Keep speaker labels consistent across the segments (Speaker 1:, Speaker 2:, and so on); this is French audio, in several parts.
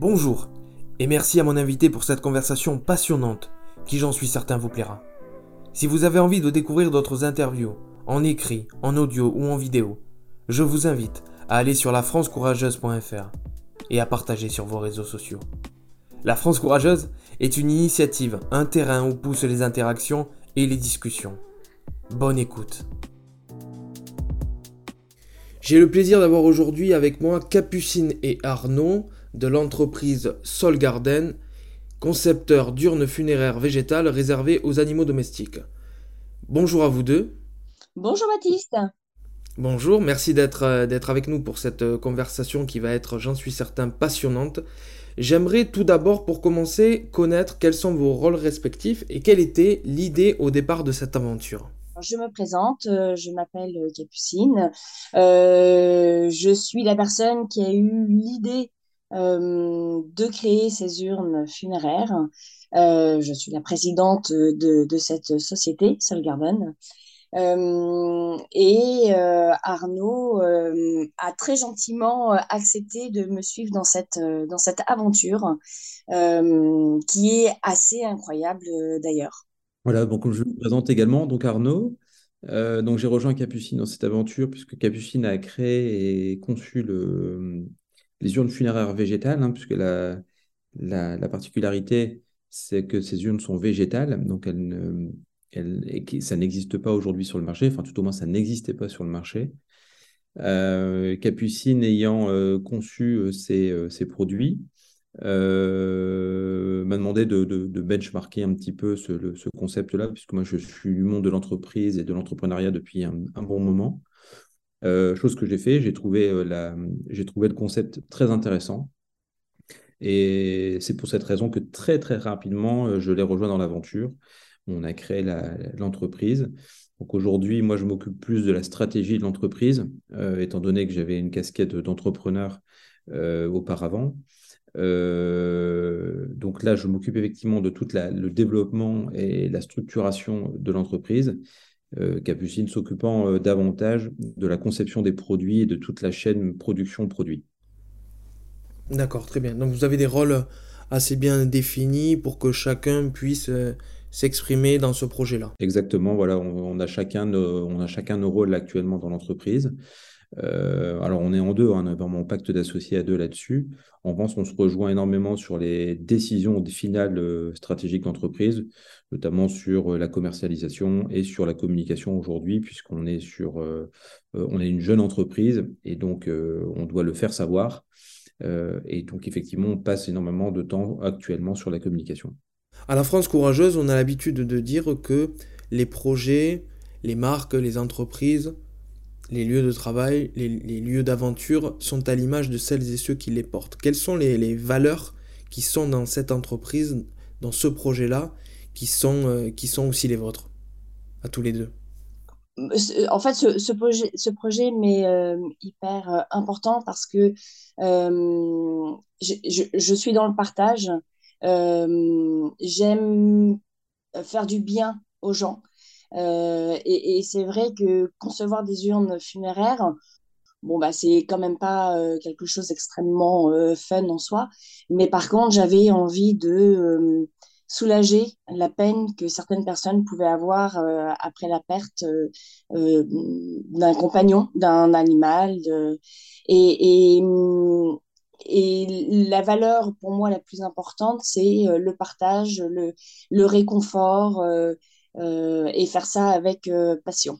Speaker 1: Bonjour, et merci à mon invité pour cette conversation passionnante qui j'en suis certain vous plaira. Si vous avez envie de découvrir d'autres interviews, en écrit, en audio ou en vidéo, je vous invite à aller sur lafrancecourageuse.fr et à partager sur vos réseaux sociaux. La France Courageuse est une initiative, un terrain où poussent les interactions et les discussions. Bonne écoute. J'ai le plaisir d'avoir aujourd'hui avec moi Capucine et Arnaud de l'entreprise Sol Garden, concepteur d'urnes funéraires végétales réservées aux animaux domestiques. Bonjour à vous deux.
Speaker 2: Bonjour Baptiste.
Speaker 1: Bonjour, merci d'être euh, d'être avec nous pour cette euh, conversation qui va être, j'en suis certain, passionnante. J'aimerais tout d'abord, pour commencer, connaître quels sont vos rôles respectifs et quelle était l'idée au départ de cette aventure.
Speaker 2: Je me présente, euh, je m'appelle Capucine. je suis la personne qui a eu l'idée de créer ces urnes funéraires. je suis la présidente de, de cette société, Sol Garden. Euh, et euh, Arnaud euh, a très gentiment accepté de me suivre dans cette, dans cette aventure qui est assez incroyable d'ailleurs.
Speaker 3: Voilà, donc je me présente également, donc Arnaud. donc j'ai rejoint Capucine dans cette aventure puisque Capucine a créé et conçu le, les urnes funéraires végétales, hein, puisque la, la, la particularité c'est que ces urnes sont végétales, donc elles ça n'existe pas aujourd'hui sur le marché, enfin tout au moins ça n'existait pas sur le marché. Euh, Capucine ayant euh, conçu euh, ces, produits, m'a demandé de, benchmarker un petit peu ce, concept-là, puisque moi je suis du monde de l'entreprise et de l'entrepreneuriat depuis un, bon moment. Chose que j'ai fait, j'ai trouvé, j'ai trouvé le concept très intéressant. Et c'est pour cette raison que très très rapidement, je l'ai rejoint dans l'aventure on a créé l'entreprise. Donc aujourd'hui, moi, je m'occupe plus de la stratégie de l'entreprise, euh, étant donné que j'avais une casquette d'entrepreneur euh, auparavant. Euh, donc là, je m'occupe effectivement de tout le développement et la structuration de l'entreprise. Capucine s'occupant davantage de la conception des produits et de toute la chaîne production-produit.
Speaker 1: D'accord, très bien. Donc vous avez des rôles assez bien définis pour que chacun puisse s'exprimer dans ce projet-là.
Speaker 3: Exactement, voilà, on, a chacun nos, on a chacun nos rôles actuellement dans l'entreprise. Euh, alors on est en deux, hein, on a vraiment un pacte d'associés à deux là-dessus. En revanche, on se rejoint énormément sur les décisions finales euh, stratégiques d'entreprise, notamment sur euh, la commercialisation et sur la communication aujourd'hui, puisqu'on est sur, on est une jeune entreprise et donc on doit le faire savoir. et donc effectivement, on passe énormément de temps actuellement sur la communication.
Speaker 1: À la France courageuse, on a l'habitude de dire que les projets, les marques, les entreprises, les lieux de travail, les, lieux d'aventure sont à l'image de celles et ceux qui les portent. Quelles sont les, valeurs qui sont dans cette entreprise, dans ce projet-là, qui, sont, euh, qui sont aussi les vôtres, à tous les deux?
Speaker 2: En fait, ce, projet, ce projet m'est euh, hyper euh, important parce que je, suis dans le partage, j'aime faire du bien aux gens. Euh, et, c'est vrai que concevoir des urnes funéraires, bon, bah, c'est quand même pas euh, quelque chose d'extrêmement fun en soi. Mais par contre, j'avais envie de soulager la peine que certaines personnes pouvaient avoir après la perte d'un compagnon, d'un animal. et, et, la valeur pour moi la plus importante, c'est euh, le partage, le, réconfort euh, euh, et faire ça avec passion.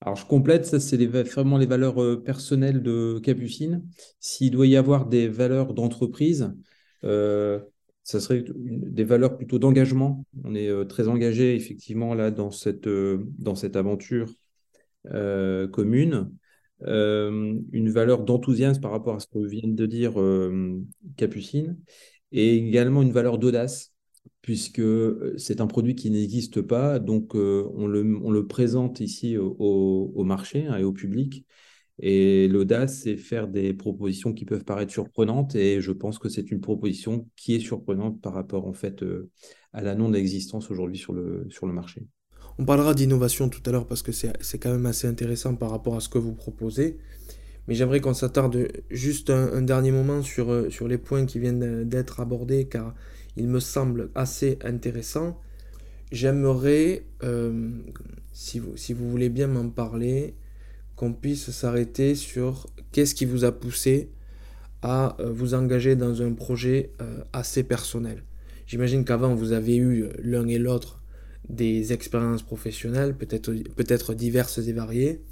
Speaker 3: Alors je complète, ça c'est vraiment les valeurs personnelles de Capucine. S'il doit y avoir des valeurs d'entreprise, ça serait des valeurs plutôt d'engagement. On est très engagé effectivement là dans cette, dans cette aventure commune. Euh, une valeur d'enthousiasme par rapport à ce que vient de dire euh, Capucine, et également une valeur d'audace, puisque euh, c'est un produit qui n'existe pas, donc on le, on, le, présente ici au, marché hein, et au public. Et l'audace, c'est faire des propositions qui peuvent paraître surprenantes, et je pense que c'est une proposition qui est surprenante par rapport en fait à la non-existence aujourd'hui sur le, sur le marché.
Speaker 1: On parlera d'innovation tout à l'heure parce que c'est quand même assez intéressant par rapport à ce que vous proposez. mais j'aimerais qu'on s'attarde juste un, dernier moment sur, euh, sur les points qui viennent d'être abordés, car il me semble assez intéressant. J'aimerais, euh, si, vous, si vous voulez bien m'en parler, qu'on puisse s'arrêter sur qu'est-ce qui vous a poussé à euh, vous engager dans un projet assez personnel. J'imagine qu'avant, vous avez eu l'un et l'autre des expériences professionnelles, peut-être peut diverses et variées.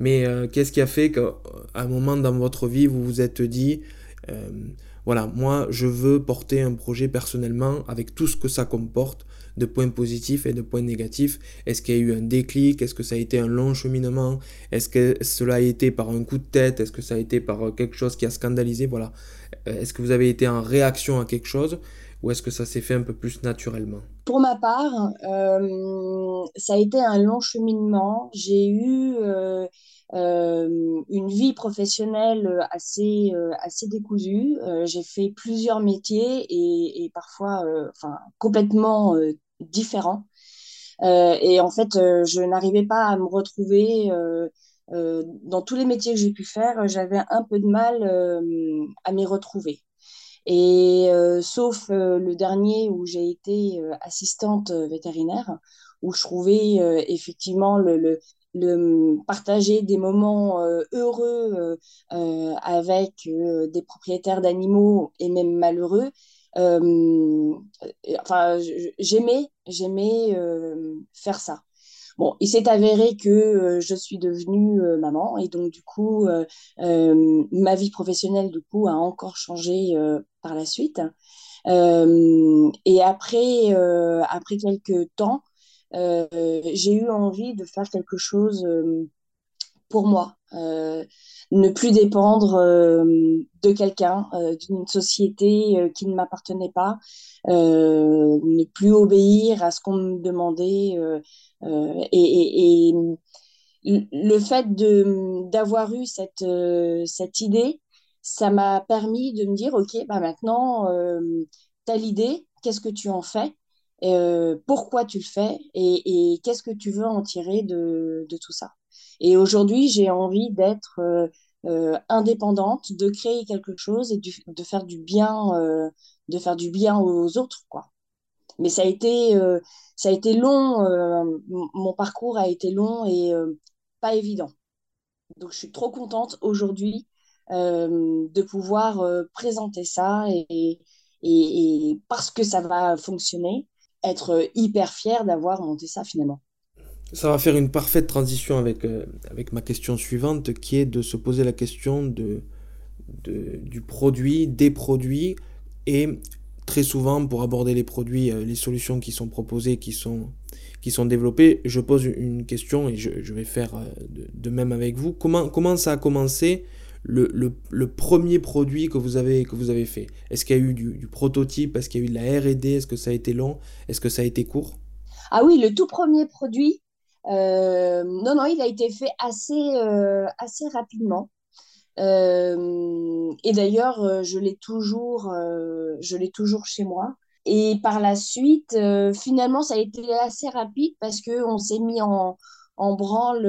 Speaker 1: Mais euh, qu'est-ce qui a fait qu'à un moment dans votre vie, vous vous êtes dit, euh, voilà, moi, je veux porter un projet personnellement avec tout ce que ça comporte de points positifs et de points négatifs. Est-ce qu'il y a eu un déclic? Est-ce que ça a été un long cheminement? Est-ce que cela a été par un coup de tête? Est-ce que ça a été par quelque chose qui a scandalisé? Voilà. Euh, est-ce que vous avez été en réaction à quelque chose ou est-ce que ça s'est fait un peu plus naturellement?
Speaker 2: Pour ma part, euh, ça a été un long cheminement. J'ai eu euh, euh, une vie professionnelle assez, assez décousue. j'ai fait plusieurs métiers et, parfois enfin, complètement différents. et en fait, je n'arrivais pas à me retrouver. dans tous les métiers que j'ai pu faire, j'avais un peu de mal à m'y retrouver. Et euh, sauf euh, le dernier où j'ai été euh, assistante vétérinaire, où je trouvais effectivement le, le, partager des moments heureux avec des propriétaires d'animaux et même malheureux. enfin, j'aimais, j'aimais faire ça. Bon, il s'est avéré que euh, je suis devenue euh, maman et donc du coup, euh, ma vie professionnelle du coup a encore changé par la suite. et après, après quelques temps, j'ai eu envie de faire quelque chose pour moi, ne plus dépendre de quelqu'un, d'une société qui ne m'appartenait pas, ne plus obéir à ce qu'on me demandait euh, et, le fait d'avoir eu cette, euh, cette idée, ça m'a permis de me dire, OK, bah maintenant, euh, tu as l'idée, qu'est-ce que tu en fais? Pourquoi tu le fais et, qu'est-ce que tu veux en tirer de, tout ça? Et aujourd'hui, j'ai envie d'être indépendante, de créer quelque chose et de faire du bien, de faire du bien aux autres, quoi. Mais ça a été, ça a été long, mon parcours a été long et pas évident. Donc je suis trop contente aujourd'hui de pouvoir présenter ça et, parce que ça va fonctionner, être hyper fière d'avoir monté ça finalement.
Speaker 1: Ça va faire une parfaite transition avec, avec ma question suivante qui est de se poser la question de, de du produit, des produits et très souvent, pour aborder les produits, euh, les solutions qui sont proposées, qui sont, qui sont développées, je pose une question et je, vais faire euh, de, même avec vous. Comment, comment ça a commencé le, le, premier produit que vous avez, que vous avez fait? Est-ce qu'il y a eu du, prototype? Est-ce qu'il y a eu de la RD Est-ce que ça a été long Est-ce que ça a été court?
Speaker 2: Ah oui, le tout premier produit, euh, non, non, il a été fait assez, assez rapidement. Euh, et d'ailleurs, euh, je l'ai toujours, euh, toujours chez moi. Et par la suite, finalement, ça a été assez rapide parce qu'on s'est mis en, en branle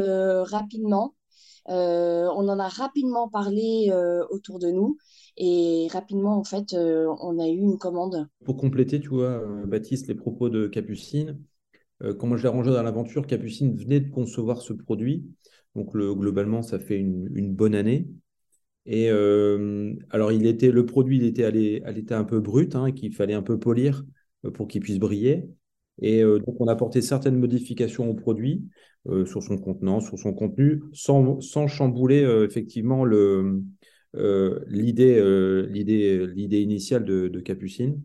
Speaker 2: rapidement. On en a rapidement parlé autour de nous et rapidement, en fait, on a eu une commande.
Speaker 3: Pour compléter, tu vois, Baptiste, les propos de Capucine, comment je l'ai rangé dans l'aventure, Capucine venait de concevoir ce produit. Donc, le, globalement, ça fait une, bonne année. Et euh, alors, il était, le produit, il était à l'état un peu brut, hein, qu'il fallait un peu polir euh, pour qu'il puisse briller. Et euh, donc, on a apporté certaines modifications au produit sur son contenant, sur son contenu, sans, sans chambouler effectivement le, l'idée, l'idée, l'idée initiale de, de, Capucine.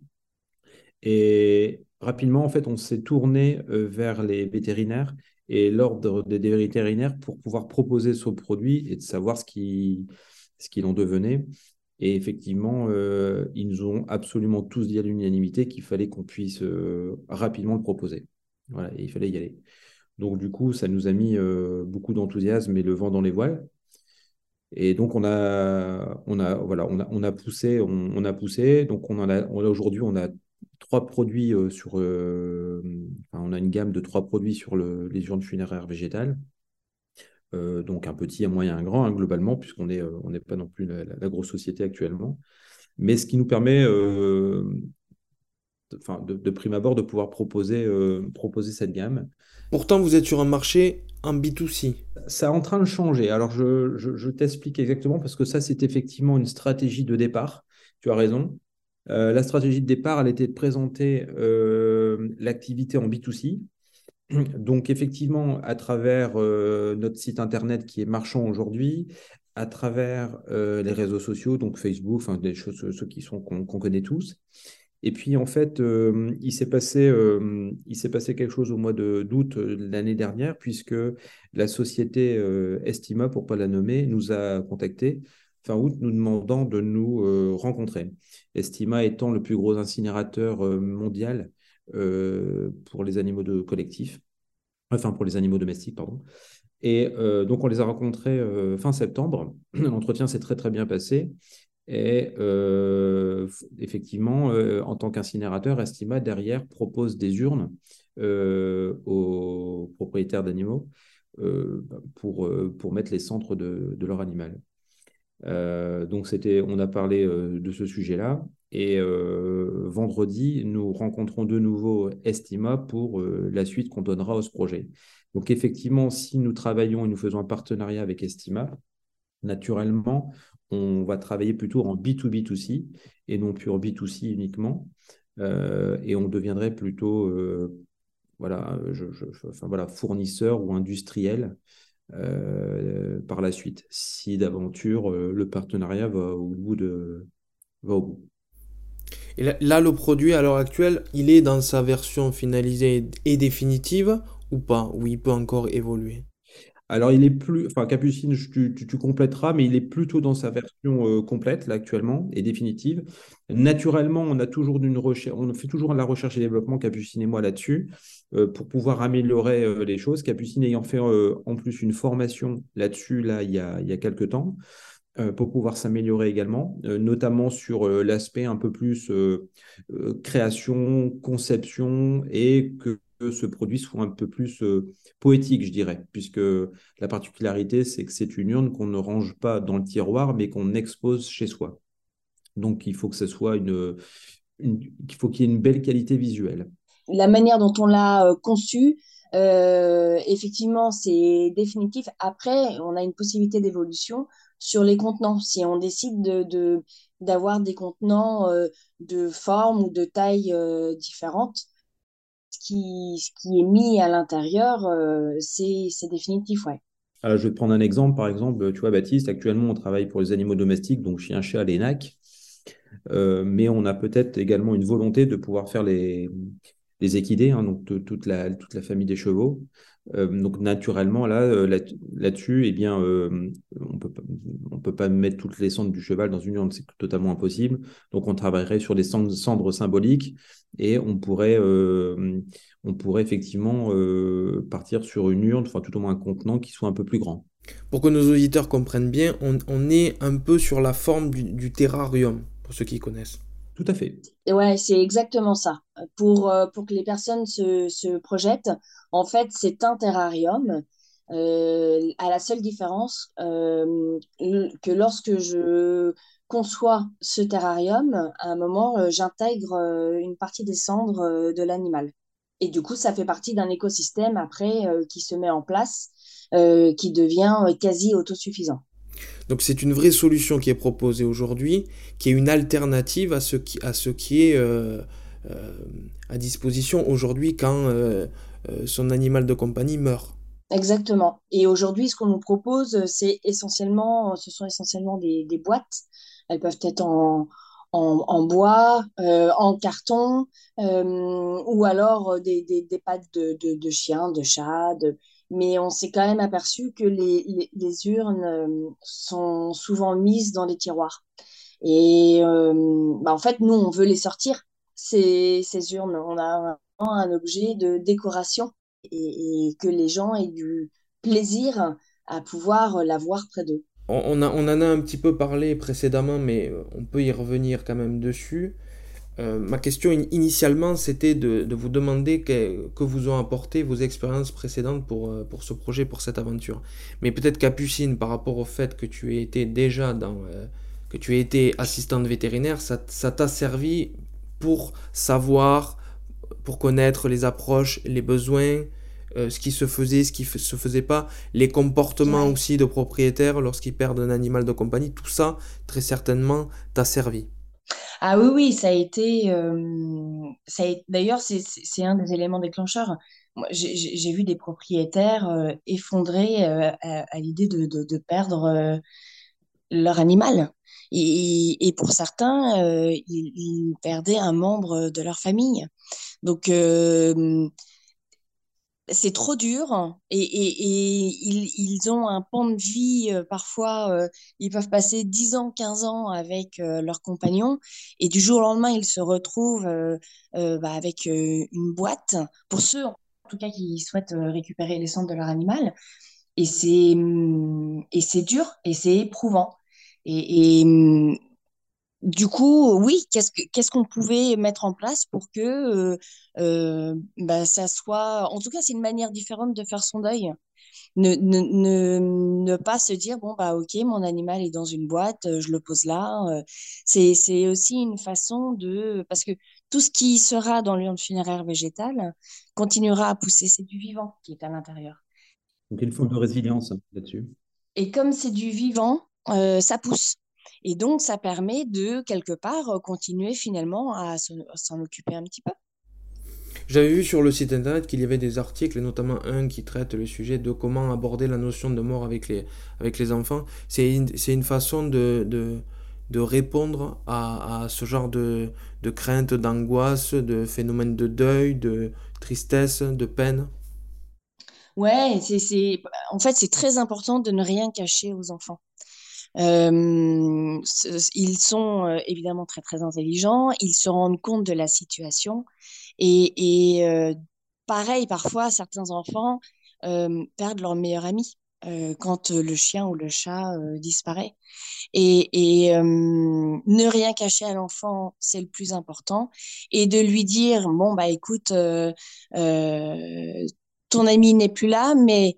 Speaker 3: Et rapidement, en fait, on s'est tourné vers les vétérinaires et l'ordre des vétérinaires pour pouvoir proposer ce produit et de savoir ce qui ce qu'il en devenait. Et effectivement, euh, ils nous ont absolument tous dit à l'unanimité qu'il fallait qu'on puisse euh, rapidement le proposer. Voilà, et il fallait y aller. Donc, du coup, ça nous a mis euh, beaucoup d'enthousiasme et le vent dans les voiles. Et donc, on a, on a, voilà, on a, on a poussé, on, a poussé. Donc, on en a, aujourd'hui, on a trois produits sur, on a une gamme de trois produits sur le, les urnes funéraires végétales. Donc un petit, un moyen, un grand, hein, globalement, puisqu'on n'est on n'est pas non plus la, la, grosse société actuellement. Mais ce qui nous permet enfin, de, prime abord de pouvoir proposer, euh, proposer cette gamme.
Speaker 1: Pourtant, vous êtes sur un marché en B2C.
Speaker 3: Ça est en train de changer. Alors, je, je, t'explique exactement parce que ça, c'est effectivement une stratégie de départ. Tu as raison. Euh, la stratégie de départ, elle était de présenter euh, l'activité en B2C. Donc, effectivement, à travers notre site internet qui est marchand aujourd'hui, à travers les réseaux sociaux, donc Facebook, enfin, des choses ceux qui sont qu'on connaît tous, et puis, en fait, euh, il s'est passé, euh, il s'est passé quelque chose au mois d'août euh, de l'année dernière, puisque la société Estima, pour pas la nommer, nous a contactés fin août, nous demandant de nous rencontrer. Estima étant le plus gros incinérateur mondial pour les animaux de collectif, enfin pour les animaux domestiques, pardon. Et donc, on les a rencontrés fin septembre. L'entretien s'est très, très bien passé. Et euh, effectivement, euh, en tant qu'incinérateur, Estima, derrière, propose des urnes euh, aux propriétaires d'animaux pour, pour mettre les centres de, de leur animal. donc, c'était, on a parlé de ce sujet-là. Et vendredi, nous rencontrons de nouveau Estima pour la suite qu'on donnera à ce projet. Donc, effectivement, si nous travaillons et nous faisons un partenariat avec Estima, naturellement, on va travailler plutôt en B2B2C et non plus en B2C uniquement. Euh, et on deviendrait plutôt euh, fournisseur ou industriel euh, par la suite, si d'aventure le partenariat va au bout de va au bout.
Speaker 1: Et là, le produit à l'heure actuelle, il est dans sa version finalisée et définitive ou pas Ou il peut encore évoluer?
Speaker 3: Alors, il est plus, enfin, Capucine, tu, tu, compléteras, mais il est plutôt dans sa version euh, complète, là, actuellement, et définitive. Naturellement, on a toujours une recherche, on fait toujours de la recherche et développement, Capucine et moi, là-dessus, euh, pour pouvoir améliorer euh, les choses. Capucine ayant fait en plus une formation là-dessus, là, il y a quelques temps pour pouvoir s'améliorer également, notamment sur l'aspect un peu plus création, conception et que ce produit soit un peu plus euh, poétique, je dirais, puisque la particularité, c'est que c'est une urne qu'on ne range pas dans le tiroir, mais qu'on expose chez soi. Donc, il faut que ce soit une, il faut qu'il y ait une belle qualité visuelle.
Speaker 2: La manière dont on l'a euh, conçu, euh, effectivement, c'est définitif. Après, on a une possibilité d'évolution sur les contenants. Si on décide de, d'avoir des contenants de forme ou de taille différentes, qui, ce qui est mis à l'intérieur, euh, c'est définitif, ouais.
Speaker 3: Je vais prendre un exemple. Par exemple, tu vois, Baptiste, actuellement, on travaille pour les animaux domestiques, donc chien, chat, les NAC. Euh, mais on a peut-être également une volonté de pouvoir faire les, les équidés, hein, donc toute, la, toute la famille des chevaux. Euh, donc naturellement, là, euh, là-dessus, eh bien, euh, on on peut pas mettre toutes les cendres du cheval dans une urne, c'est totalement impossible. Donc on travaillerait sur des cendres, symboliques et on pourrait, on pourrait effectivement partir sur une urne, enfin tout au moins un contenant qui soit un peu plus grand.
Speaker 1: Pour que nos auditeurs comprennent bien, on, est un peu sur la forme du terrarium, pour ceux qui connaissent.
Speaker 3: Tout à fait.
Speaker 2: Ouais, c'est exactement ça. Pour, euh, pour que les personnes se, se projettent, en fait, c'est un terrarium, euh, à la seule différence euh, que lorsque je conçois ce terrarium, à un moment, j'intègre une partie des cendres de l'animal. Et du coup, ça fait partie d'un écosystème après qui se met en place, qui devient quasi autosuffisant.
Speaker 1: Donc c'est une vraie solution qui est proposée aujourd'hui, qui est une alternative à ce qui, est euh, euh, à disposition aujourd'hui quand euh, son animal de compagnie meurt.
Speaker 2: Exactement. Et aujourd'hui, ce qu'on nous propose, c'est essentiellement, ce sont essentiellement des, boîtes. Elles peuvent être en, bois, en carton, ou alors des pattes de, de, de chiens, de chats, de, mais on s'est quand même aperçu que les, les, urnes euh, sont souvent mises dans des tiroirs. Et euh, bah, en fait, nous, on veut les sortir, ces, urnes. On a un objet de décoration et, que les gens aient du plaisir à pouvoir l'avoir près d'eux.
Speaker 1: On, a, on en a un petit peu parlé précédemment, mais on peut y revenir quand même dessus. Euh, ma question initialement, c'était de, vous demander que, que, vous ont apporté vos expériences précédentes pour, euh, pour ce projet, pour cette aventure. Mais peut-être Capucine, par rapport au fait que tu étais déjà dans, euh, que tu été assistante vétérinaire, ça, t'a servi pour savoir, pour connaître les approches, les besoins, ce qui se faisait, ce qui ne se faisait pas, les comportements aussi de propriétaires lorsqu'ils perdent un animal de compagnie, tout ça, très certainement, t'a servi.
Speaker 2: Ah oui, oui, ça a été. Euh, d'ailleurs, c'est un des éléments déclencheurs. j'ai vu des propriétaires euh, effondrés euh, à, l'idée de, perdre leur animal. Et, pour certains, ils, perdaient un membre de leur famille. Donc, c'est trop dur et, ils, ont un pan de vie, euh, parfois, euh, ils peuvent passer 10 ans, 15 ans avec euh, leurs compagnons et du jour au lendemain, ils se retrouvent bah, avec une boîte, pour ceux en tout cas qui souhaitent récupérer les cendres de leur animal. Et c'est, et c'est dur et c'est éprouvant. Et, et, hum, du coup, oui, qu'est-ce qu'on pouvait mettre en place pour que euh, euh, bah, ça soit... En tout cas, c'est une manière différente de faire son deuil. Ne, ne, pas se dire, bon, bah ok, mon animal est dans une boîte, je le pose là. Euh, c'est aussi une façon de... Parce que tout ce qui sera dans l'urne funéraire végétale continuera à pousser. C'est du vivant qui est à l'intérieur.
Speaker 3: Donc, il faut de résilience là-dessus.
Speaker 2: Et comme c'est du vivant, ça pousse. Et donc, ça permet de, quelque part, euh, continuer finalement à s'en occuper un petit peu.
Speaker 1: J'avais vu sur le site internet qu'il y avait des articles, notamment un qui traite le sujet de comment aborder la notion de mort avec les, avec les enfants. C'est une, une, façon de, de, de répondre à, à, ce genre de, de crainte, d'angoisse, de phénomène de deuil, de tristesse, de peine.
Speaker 2: Ouais, c'est, en fait, c'est très important de ne rien cacher aux enfants. Ils sont évidemment très très intelligents, ils se rendent compte de la situation et, et euh, pareil, parfois certains enfants perdent leur meilleur ami quand le chien ou le chat disparaît. Et, et ne rien cacher à l'enfant, c'est le plus important. Et de lui dire, bon, bah écoute, ton ami n'est plus là, mais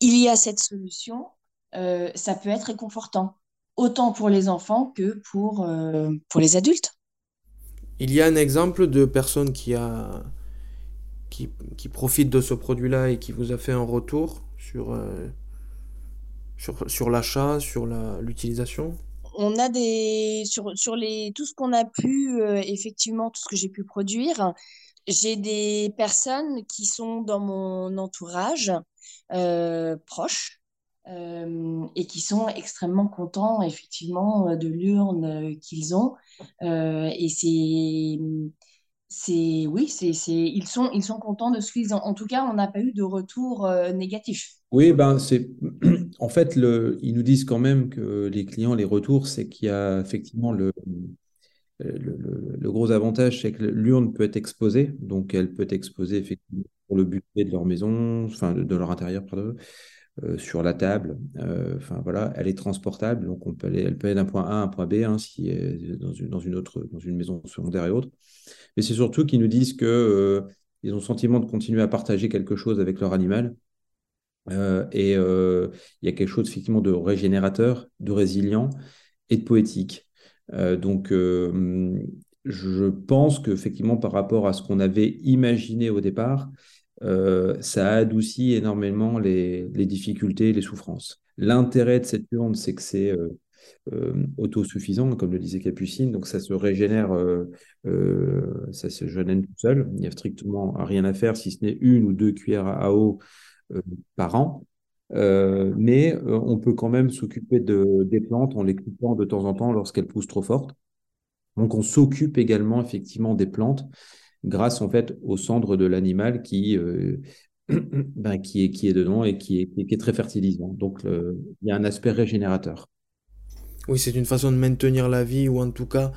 Speaker 2: il y a cette solution euh, ça peut être réconfortant, autant pour les enfants que pour, euh, pour les adultes.
Speaker 1: Il y a un exemple de personne qui a qui, qui profite de ce produit-là et qui vous a fait un retour sur, euh, sur, sur l'achat, sur l'utilisation?
Speaker 2: On a des sur, sur les tout ce qu'on a pu effectivement tout ce que j'ai pu produire j'ai des personnes qui sont dans mon entourage proche euh, et qui sont extrêmement contents effectivement euh, de l'urne euh, qu'ils ont. et c'est c'est oui, c'est, c'est, ils, sont, ils sont contents de ce qu'ils ont. En tout cas, on n'a pas eu de retour négatif.
Speaker 3: Oui, ben c'est en fait, le, ils nous disent quand même que les clients, les retours, c'est qu'il y a effectivement le, le, gros avantage, c'est que l'urne peut être exposée, donc elle peut être exposée effectivement pour le buffet de leur maison, enfin de, de leur intérieur, pardon, euh, sur la table. Euh, enfin voilà, elle est transportable, donc on peut aller, elle peut aller d'un point A à un point B hein, si dans une, dans une autre, dans une maison secondaire et autre. Mais c'est surtout qu'ils nous disent que euh, ils ont le sentiment de continuer à partager quelque chose avec leur animal. et il y a quelque chose effectivement de régénérateur, de résilient et de poétique. donc, je pense qu'effectivement, par rapport à ce qu'on avait imaginé au départ, ça adoucit énormément les, difficultés, les souffrances. L'intérêt de cette urne, c'est que c'est euh, euh, autosuffisant, comme le disait Capucine, donc ça se régénère, ça se gêne tout seul. Il n'y a strictement rien à faire, si ce n'est une ou deux cuillères à eau par an. mais on peut quand même s'occuper de, des plantes en les coupant de temps en temps lorsqu'elles poussent trop fortes. Donc on s'occupe également effectivement des plantes grâce en fait aux cendres de l'animal qui, euh, ben, qui, est, qui est dedans et qui est, qui est très fertilisant. Donc il y a un aspect régénérateur.
Speaker 1: Oui, c'est une façon de maintenir la vie, ou en tout cas,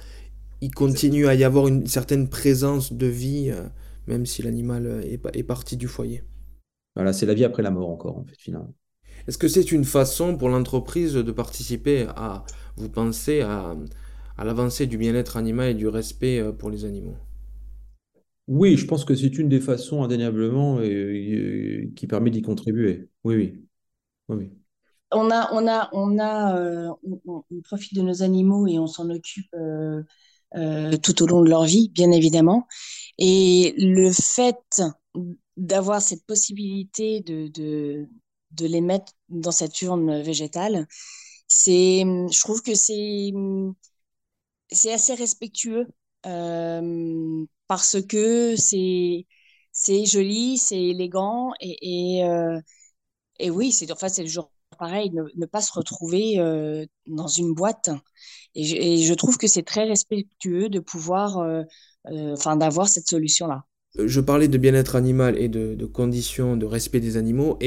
Speaker 1: il continue à y avoir une certaine présence de vie, euh, même si l'animal est, est parti du foyer.
Speaker 3: Voilà, c'est la vie après la mort encore, en fait, finalement.
Speaker 1: Est-ce que c'est une façon pour l'entreprise de participer à, vous pensez, à, à l'avancée du bien-être animal et du respect euh, pour les animaux?
Speaker 3: Oui, je pense que c'est une des façons indéniablement qui permet d'y contribuer. Oui, oui. oui,
Speaker 2: On a, on a, on a, on, profite de nos animaux et on s'en occupe tout au long de leur vie, bien évidemment. Et le fait d'avoir cette possibilité de, de, de, les mettre dans cette urne végétale, c'est, je trouve que c'est, c'est assez respectueux euh, parce que c'est, c'est joli, c'est élégant et, et, euh, oui, c'est enfin c'est le jour pareil, ne, pas se retrouver euh, dans une boîte. Et je, trouve que c'est très respectueux de pouvoir, enfin, d'avoir cette solution-là
Speaker 1: je parlais de bien-être animal et de, conditions de respect des animaux,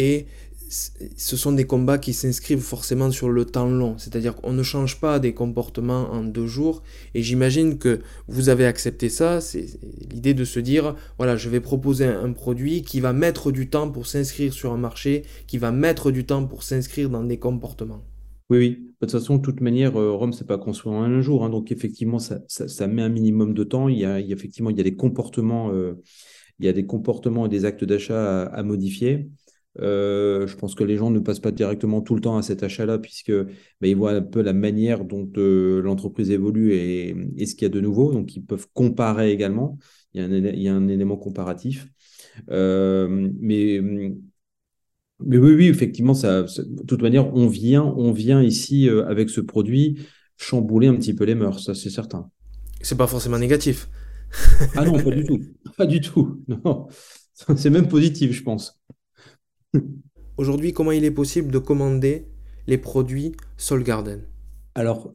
Speaker 1: ce sont des combats qui s'inscrivent forcément sur le temps long, c'est-à-dire qu'on ne change pas des comportements en deux jours, et j'imagine que vous avez accepté ça, c'est l'idée de se dire, voilà, je vais proposer un, produit qui va mettre du temps pour s'inscrire sur un marché, qui va mettre du temps pour s'inscrire dans des comportements.
Speaker 3: Oui, oui. De toute façon, de toute manière, euh, Rome, c'est pas construit en un jour. Hein. donc, effectivement, ça, met un minimum de temps. Il y a, effectivement, il y a des comportements, euh, il y a des comportements et des actes d'achat à, modifier. Euh, je pense que les gens ne passent pas directement tout le temps à cet achat-là, puisque bah, ils voient un peu la manière dont l'entreprise évolue et, ce qu'il y a de nouveau. Donc, ils peuvent comparer également. Il y a un, il y a un élément comparatif. mais mais oui, oui, effectivement, ça, de toute manière, on vient, on vient ici euh, avec ce produit chambouler un petit peu les mœurs, ça c'est certain.
Speaker 1: C'est pas forcément négatif.
Speaker 3: ah non, pas du tout. Pas du tout. Non. C'est même positif, je pense.
Speaker 1: Aujourd'hui, comment il est possible de commander les produits Soul Garden?
Speaker 3: Alors,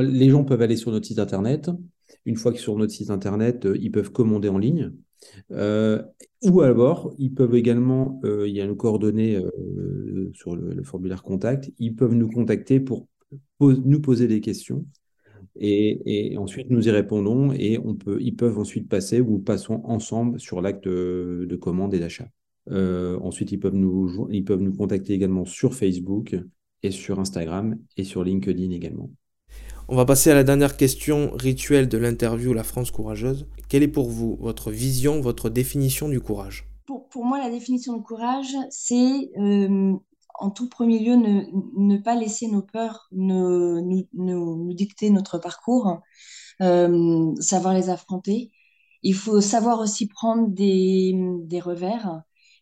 Speaker 3: les gens peuvent aller sur notre site internet. Une fois qu'ils sont sur notre site internet, euh, ils peuvent commander en ligne. Euh, ou alors, ils peuvent également, euh, il y a nos coordonnées euh, sur le, formulaire contact, ils peuvent nous contacter pour nous poser des questions. Et, ensuite, nous y répondons et ils peuvent ensuite passer ou passons ensemble sur l'acte de, commande et d'achat. Ensuite, ils peuvent, nous, ils peuvent nous contacter également sur Facebook et sur Instagram et sur LinkedIn également.
Speaker 1: On va passer à la dernière question rituelle de l'interview La France courageuse. Quelle est pour vous votre vision, votre définition du courage?
Speaker 2: Pour, moi, la définition de courage, c'est euh, en tout premier lieu ne, pas laisser nos peurs nous, nous, dicter notre parcours, euh, savoir les affronter. Il faut savoir aussi prendre des, revers euh,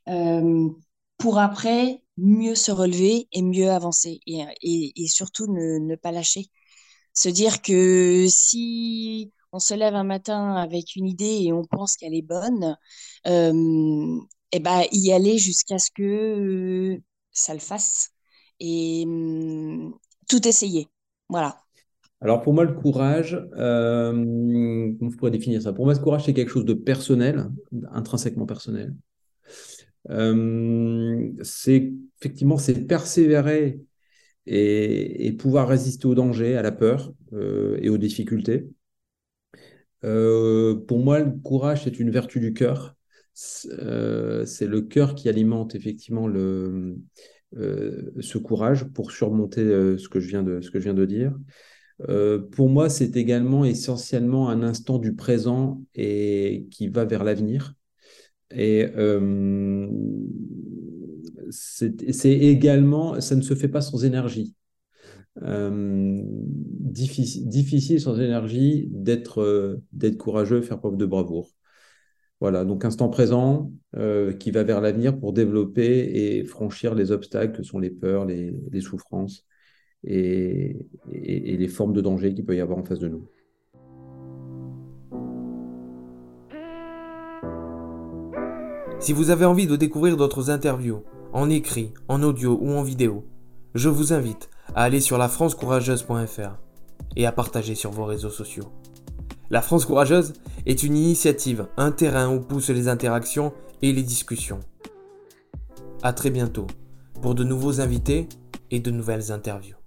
Speaker 2: pour après mieux se relever et mieux avancer et, et, surtout ne, ne, pas lâcher se dire que si on se lève un matin avec une idée et on pense qu'elle est bonne, euh, et eh ben y aller jusqu'à ce que ça le fasse et hum, tout essayer. Voilà.
Speaker 3: Alors pour moi, le courage, euh, comment je pourrais définir ça? Pour moi, ce courage, c'est quelque chose de personnel, intrinsèquement personnel. Euh, c'est effectivement, c'est persévérer et, pouvoir résister au danger, à la peur euh, et aux difficultés. Euh, pour moi, le courage, c'est une vertu du cœur. C'est le cœur qui alimente effectivement le, ce courage pour surmonter ce, que je viens de, ce que je viens de dire. pour moi, c'est également essentiellement un instant du présent et qui va vers l'avenir. Et c'est également, ça ne se fait pas sans énergie. Euh, difficile, sans énergie d'être euh, d'être courageux, faire preuve de bravoure. Voilà, donc instant présent euh, qui va vers l'avenir pour développer et franchir les obstacles que sont les peurs, les, souffrances et, et, les formes de danger qu'il peut y avoir en face de nous.
Speaker 1: Si vous avez envie de découvrir d'autres interviews, en écrit, en audio ou en vidéo, je vous invite à aller sur lafrancecourageuse.fr et à partager sur vos réseaux sociaux. La France Courageuse est une initiative, un terrain où poussent les interactions et les discussions. A très bientôt pour de nouveaux invités et de nouvelles interviews.